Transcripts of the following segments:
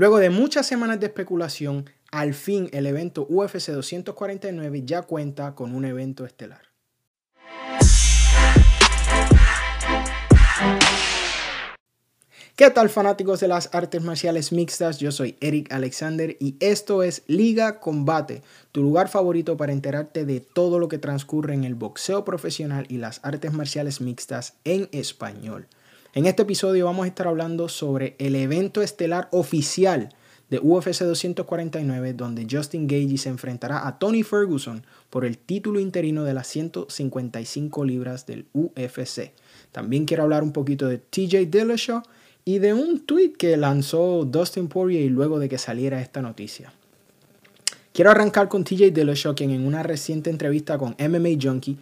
Luego de muchas semanas de especulación, al fin el evento UFC 249 ya cuenta con un evento estelar. ¿Qué tal fanáticos de las artes marciales mixtas? Yo soy Eric Alexander y esto es Liga Combate, tu lugar favorito para enterarte de todo lo que transcurre en el boxeo profesional y las artes marciales mixtas en español. En este episodio vamos a estar hablando sobre el evento estelar oficial de UFC 249 donde Justin Gagey se enfrentará a Tony Ferguson por el título interino de las 155 libras del UFC. También quiero hablar un poquito de TJ Dillashaw y de un tweet que lanzó Dustin Poirier luego de que saliera esta noticia. Quiero arrancar con TJ Dillashaw, quien en una reciente entrevista con MMA Junkie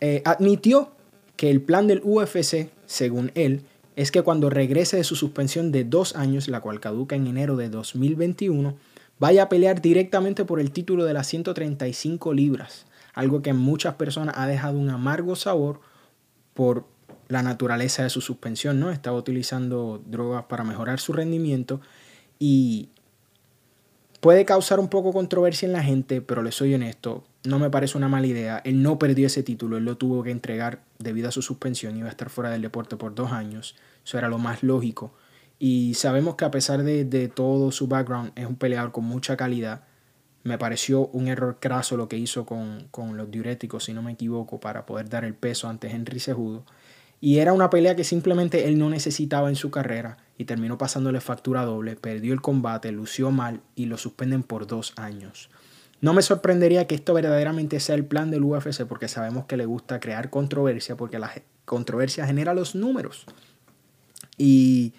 eh, admitió que el plan del UFC, según él, es que cuando regrese de su suspensión de dos años, la cual caduca en enero de 2021, vaya a pelear directamente por el título de las 135 libras, algo que en muchas personas ha dejado un amargo sabor por la naturaleza de su suspensión, ¿no? Estaba utilizando drogas para mejorar su rendimiento y puede causar un poco controversia en la gente, pero le soy honesto, no me parece una mala idea. Él no perdió ese título, él lo tuvo que entregar debido a su suspensión, iba a estar fuera del deporte por dos años, eso era lo más lógico. Y sabemos que a pesar de, de todo su background, es un peleador con mucha calidad. Me pareció un error craso lo que hizo con, con los diuréticos, si no me equivoco, para poder dar el peso ante Henry Cejudo. Y era una pelea que simplemente él no necesitaba en su carrera y terminó pasándole factura doble, perdió el combate, lució mal y lo suspenden por dos años. No me sorprendería que esto verdaderamente sea el plan del UFC porque sabemos que le gusta crear controversia porque la controversia genera los números. Y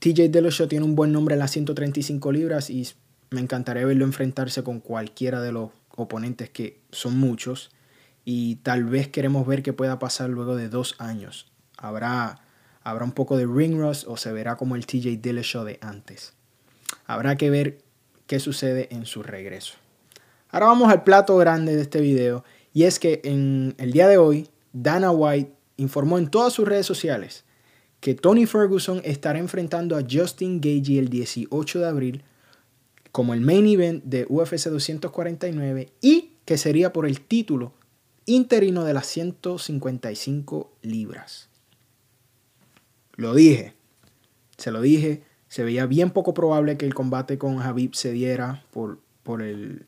TJ Dillashaw tiene un buen nombre en las 135 libras y me encantaría verlo enfrentarse con cualquiera de los oponentes que son muchos y tal vez queremos ver qué pueda pasar luego de dos años habrá, habrá un poco de ring rust o se verá como el TJ Dillashaw de antes. Habrá que ver qué sucede en su regreso. Ahora vamos al plato grande de este video y es que en el día de hoy Dana White informó en todas sus redes sociales que Tony Ferguson estará enfrentando a Justin Gagey el 18 de abril como el main event de UFC 249 y que sería por el título interino de las 155 libras. Lo dije. Se lo dije. Se veía bien poco probable que el combate con Habib se diera por, por, el,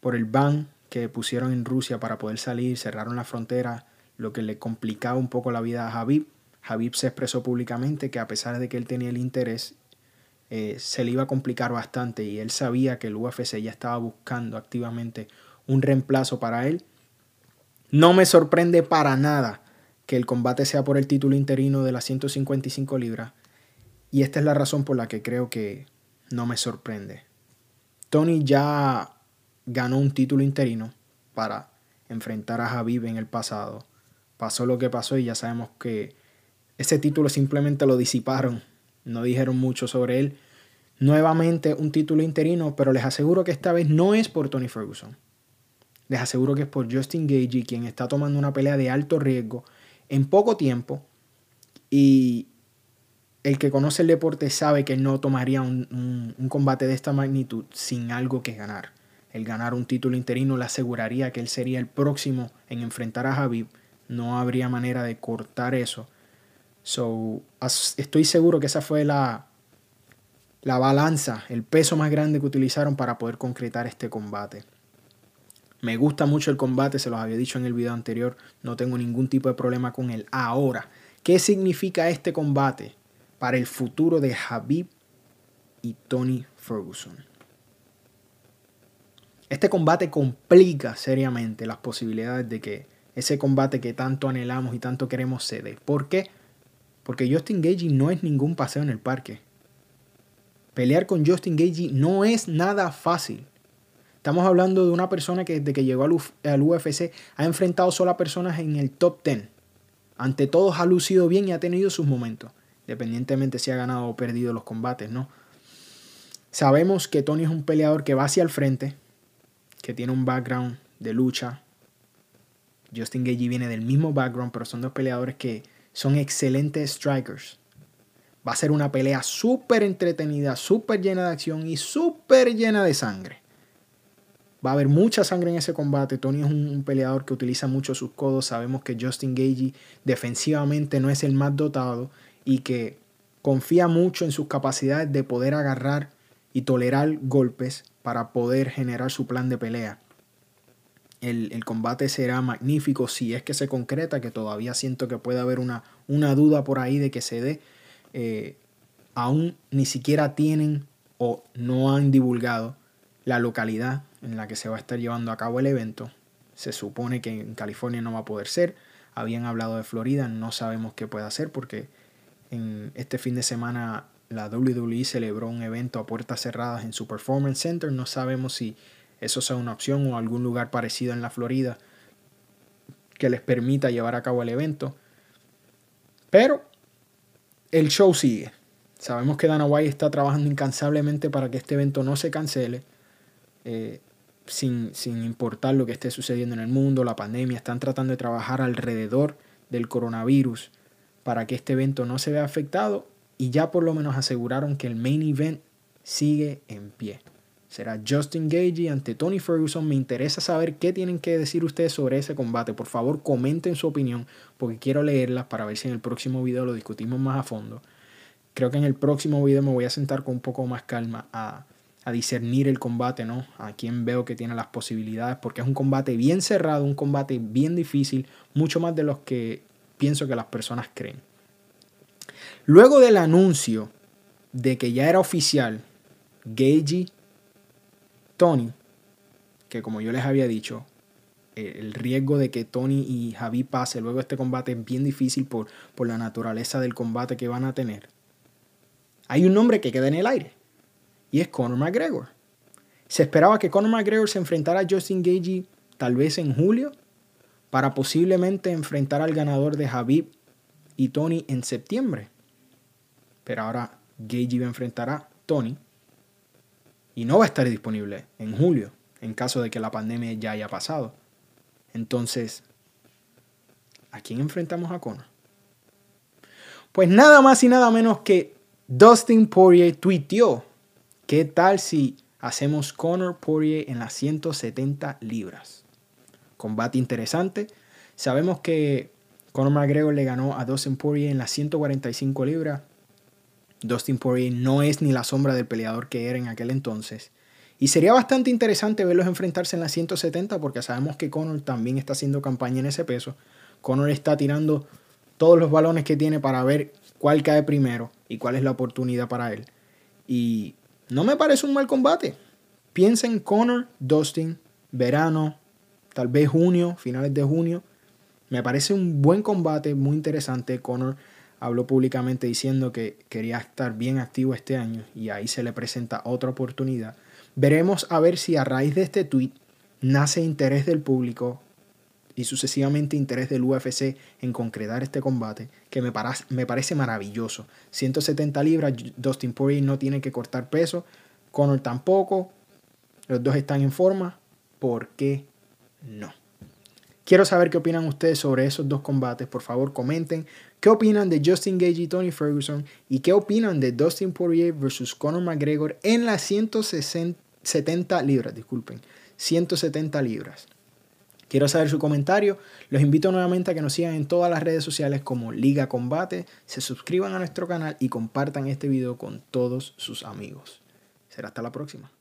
por el ban que pusieron en Rusia para poder salir. Cerraron la frontera, lo que le complicaba un poco la vida a Habib. Habib se expresó públicamente que a pesar de que él tenía el interés, eh, se le iba a complicar bastante y él sabía que el UFC ya estaba buscando activamente un reemplazo para él. No me sorprende para nada que el combate sea por el título interino de las 155 libras. Y esta es la razón por la que creo que no me sorprende. Tony ya ganó un título interino para enfrentar a Javib en el pasado. Pasó lo que pasó y ya sabemos que ese título simplemente lo disiparon. No dijeron mucho sobre él. Nuevamente un título interino, pero les aseguro que esta vez no es por Tony Ferguson. Les aseguro que es por Justin Gagey, quien está tomando una pelea de alto riesgo en poco tiempo y el que conoce el deporte sabe que no tomaría un, combate de esta magnitud sin algo que ganar. El ganar un título interino le aseguraría que él sería el próximo en enfrentar a Javib. No habría manera de cortar eso. So, estoy seguro que esa fue la, la balanza, el peso más grande que utilizaron para poder concretar este combate. Me gusta mucho el combate, se los había dicho en el video anterior, no tengo ningún tipo de problema con él. Ahora, ¿qué significa este combate para el futuro de Habib y Tony Ferguson? Este combate complica seriamente las posibilidades de que ese combate que tanto anhelamos y tanto queremos cede. ¿Por qué? Porque Justin Gagey no es ningún paseo en el parque. Pelear con Justin Gagey no es nada fácil. Estamos hablando de una persona que desde que llegó al, UFC ha enfrentado solo a personas en el top 10. Ante todos ha lucido bien y ha tenido sus momentos, independientemente si ha ganado o perdido los combates, ¿no? Sabemos que Tony es un peleador que va hacia el frente, que tiene un background de lucha. Justin Gagey viene del mismo background, pero son dos peleadores que son excelentes strikers. Va a ser una pelea súper entretenida, súper llena de acción y súper llena de sangre. Va a haber mucha sangre en ese combate. Tony es un, peleador que utiliza mucho sus codos. Sabemos que Justin Gagey defensivamente no es el más dotado y que confía mucho en sus capacidades de poder agarrar y tolerar golpes para poder generar su plan de pelea. El, combate será magnífico si es que se concreta, que todavía siento que puede haber una, una duda por ahí de que se dé. Eh, aún ni siquiera tienen o no han divulgado la localidad en la que se va a estar llevando a cabo el evento. Se supone que en California no va a poder ser. Habían hablado de Florida, no sabemos qué puede hacer porque en este fin de semana la WWE celebró un evento a puertas cerradas en su Performance Center. No sabemos si eso sea una opción o algún lugar parecido en la Florida que les permita llevar a cabo el evento. Pero el show sigue. Sabemos que Dana White está trabajando incansablemente para que este evento no se cancele. Eh, sin, sin importar lo que esté sucediendo en el mundo, la pandemia, están tratando de trabajar alrededor del coronavirus para que este evento no se vea afectado y ya por lo menos aseguraron que el main event sigue en pie. Será Justin Gagey ante Tony Ferguson. Me interesa saber qué tienen que decir ustedes sobre ese combate. Por favor, comenten su opinión porque quiero leerlas para ver si en el próximo video lo discutimos más a fondo. Creo que en el próximo video me voy a sentar con un poco más calma a, a discernir el combate, ¿no? A quién veo que tiene las posibilidades, porque es un combate bien cerrado, un combate bien difícil, mucho más de los que pienso que las personas creen. Luego del anuncio de que ya era oficial, Gagey, Tony, que como yo les había dicho, el riesgo de que Tony y Javi pase luego este combate es bien difícil por, por la naturaleza del combate que van a tener. Hay un nombre que queda en el aire y es Conor McGregor. Se esperaba que Conor McGregor se enfrentara a Justin Gagey tal vez en julio para posiblemente enfrentar al ganador de Habib y Tony en septiembre. Pero ahora Gagey va a enfrentar a Tony y no va a estar disponible en julio en caso de que la pandemia ya haya pasado. Entonces, ¿a quién enfrentamos a Conor? Pues nada más y nada menos que Dustin Poirier tuiteó ¿Qué tal si hacemos Conor Poirier en las 170 libras? Combate interesante. Sabemos que Conor McGregor le ganó a Dustin Poirier en las 145 libras. Dustin Poirier no es ni la sombra del peleador que era en aquel entonces. Y sería bastante interesante verlos enfrentarse en las 170 porque sabemos que Conor también está haciendo campaña en ese peso. Conor está tirando todos los balones que tiene para ver cuál cae primero y cuál es la oportunidad para él. Y no me parece un mal combate. Piensa en Conor, Dustin, verano, tal vez junio, finales de junio. Me parece un buen combate, muy interesante. Conor habló públicamente diciendo que quería estar bien activo este año y ahí se le presenta otra oportunidad. Veremos a ver si a raíz de este tweet nace interés del público y sucesivamente interés del UFC en concretar este combate, que me, me parece maravilloso. 170 libras, Dustin Poirier no tiene que cortar peso, Conor tampoco, los dos están en forma, ¿por qué no? Quiero saber qué opinan ustedes sobre esos dos combates. Por favor, comenten qué opinan de Justin Gage y Tony Ferguson y qué opinan de Dustin Poirier versus Conor McGregor en las 170 libras. Disculpen, 170 libras. Quiero saber su comentario. Los invito nuevamente a que nos sigan en todas las redes sociales como Liga Combate, se suscriban a nuestro canal y compartan este video con todos sus amigos. Será hasta la próxima.